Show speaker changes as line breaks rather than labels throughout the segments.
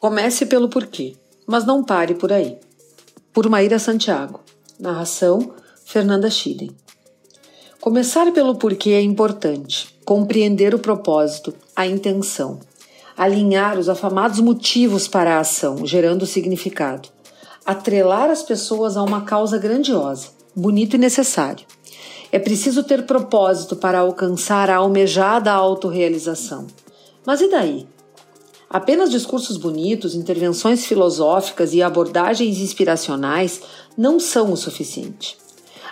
Comece pelo porquê, mas não pare por aí. Por Maíra Santiago. Narração: Fernanda Schiden. Começar pelo porquê é importante. Compreender o propósito, a intenção. Alinhar os afamados motivos para a ação, gerando significado. Atrelar as pessoas a uma causa grandiosa, bonito e necessário. É preciso ter propósito para alcançar a almejada autorrealização. Mas e daí? Apenas discursos bonitos, intervenções filosóficas e abordagens inspiracionais não são o suficiente.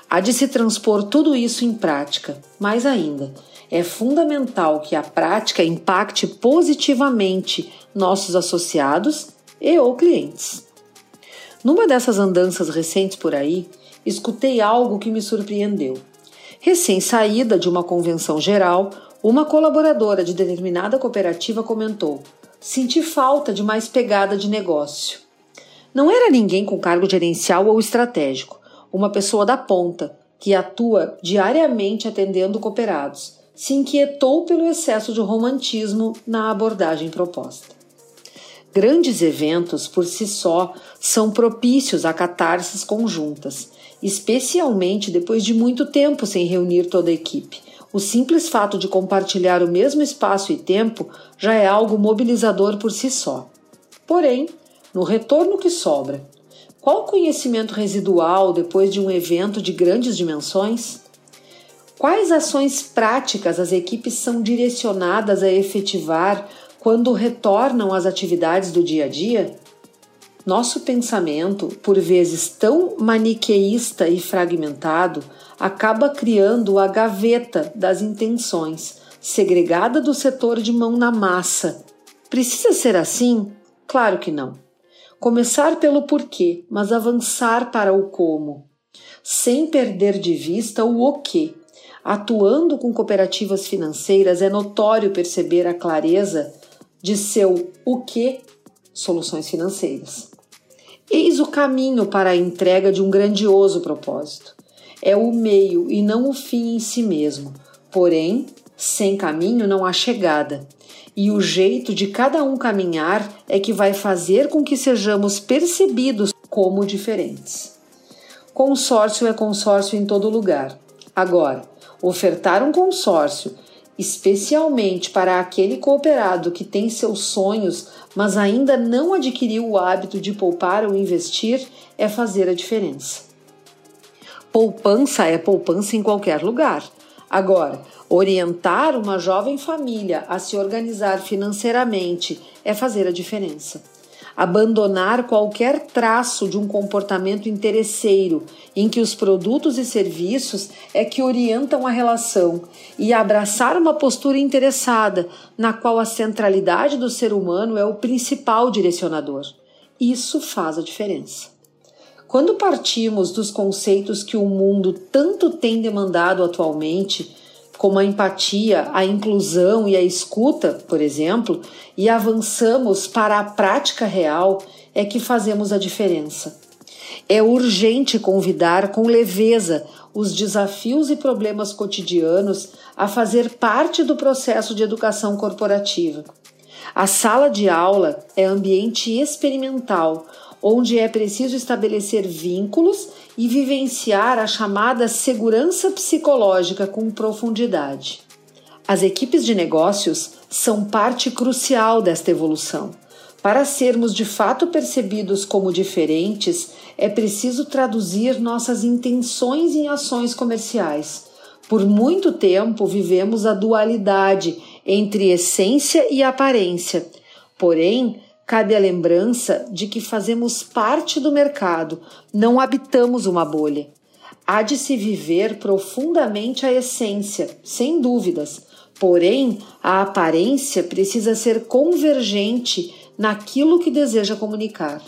Há de se transpor tudo isso em prática. Mais ainda, é fundamental que a prática impacte positivamente nossos associados e ou clientes. Numa dessas andanças recentes por aí, escutei algo que me surpreendeu. Recém-saída de uma convenção geral, uma colaboradora de determinada cooperativa comentou: Senti falta de mais pegada de negócio. Não era ninguém com cargo gerencial ou estratégico, uma pessoa da ponta, que atua diariamente atendendo cooperados, se inquietou pelo excesso de romantismo na abordagem proposta. Grandes eventos, por si só, são propícios a catarses conjuntas, especialmente depois de muito tempo sem reunir toda a equipe, o simples fato de compartilhar o mesmo espaço e tempo já é algo mobilizador por si só. Porém, no retorno que sobra, qual conhecimento residual depois de um evento de grandes dimensões? Quais ações práticas as equipes são direcionadas a efetivar quando retornam às atividades do dia a dia? Nosso pensamento, por vezes tão maniqueísta e fragmentado, acaba criando a gaveta das intenções, segregada do setor de mão na massa. Precisa ser assim? Claro que não. Começar pelo porquê, mas avançar para o como, sem perder de vista o o que. Atuando com cooperativas financeiras, é notório perceber a clareza de seu o que soluções financeiras. Eis o caminho para a entrega de um grandioso propósito. É o meio e não o fim em si mesmo. Porém, sem caminho não há chegada. E o jeito de cada um caminhar é que vai fazer com que sejamos percebidos como diferentes. Consórcio é consórcio em todo lugar. Agora, ofertar um consórcio especialmente para aquele cooperado que tem seus sonhos, mas ainda não adquiriu o hábito de poupar ou investir, é fazer a diferença. Poupança é poupança em qualquer lugar. Agora, orientar uma jovem família a se organizar financeiramente é fazer a diferença abandonar qualquer traço de um comportamento interesseiro em que os produtos e serviços é que orientam a relação e abraçar uma postura interessada na qual a centralidade do ser humano é o principal direcionador. Isso faz a diferença. Quando partimos dos conceitos que o mundo tanto tem demandado atualmente, como a empatia, a inclusão e a escuta, por exemplo, e avançamos para a prática real, é que fazemos a diferença. É urgente convidar com leveza os desafios e problemas cotidianos a fazer parte do processo de educação corporativa. A sala de aula é ambiente experimental, onde é preciso estabelecer vínculos e vivenciar a chamada segurança psicológica com profundidade. As equipes de negócios são parte crucial desta evolução. Para sermos de fato percebidos como diferentes, é preciso traduzir nossas intenções em ações comerciais. Por muito tempo vivemos a dualidade entre essência e aparência. Porém, cabe a lembrança de que fazemos parte do mercado, não habitamos uma bolha. Há de se viver profundamente a essência, sem dúvidas, porém a aparência precisa ser convergente naquilo que deseja comunicar.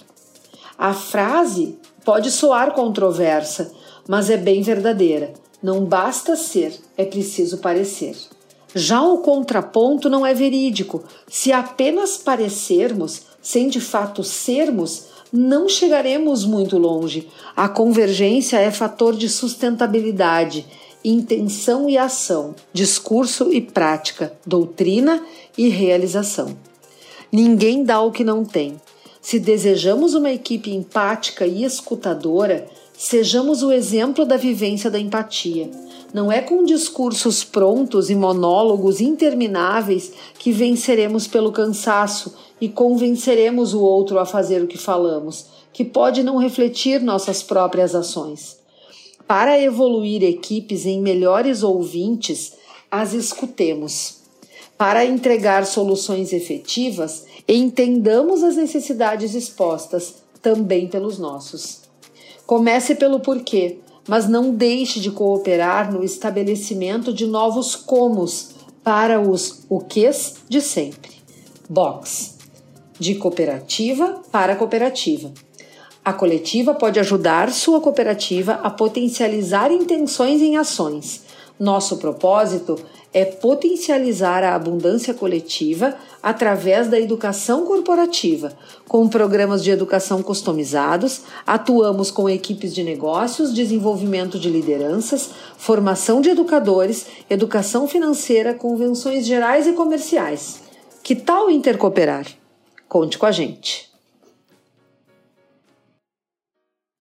A frase pode soar controversa, mas é bem verdadeira. Não basta ser, é preciso parecer. Já o contraponto não é verídico. Se apenas parecermos, sem de fato sermos, não chegaremos muito longe. A convergência é fator de sustentabilidade, intenção e ação, discurso e prática, doutrina e realização. Ninguém dá o que não tem. Se desejamos uma equipe empática e escutadora, sejamos o exemplo da vivência da empatia. Não é com discursos prontos e monólogos intermináveis que venceremos pelo cansaço e convenceremos o outro a fazer o que falamos, que pode não refletir nossas próprias ações. Para evoluir equipes em melhores ouvintes, as escutemos. Para entregar soluções efetivas, entendamos as necessidades expostas também pelos nossos. Comece pelo porquê, mas não deixe de cooperar no estabelecimento de novos comos para os o quês de sempre. Box de cooperativa para cooperativa. A coletiva pode ajudar sua cooperativa a potencializar intenções em ações. Nosso propósito é potencializar a abundância coletiva através da educação corporativa. Com programas de educação customizados, atuamos com equipes de negócios, desenvolvimento de lideranças, formação de educadores, educação financeira, convenções gerais e comerciais. Que tal intercooperar? Conte com a gente.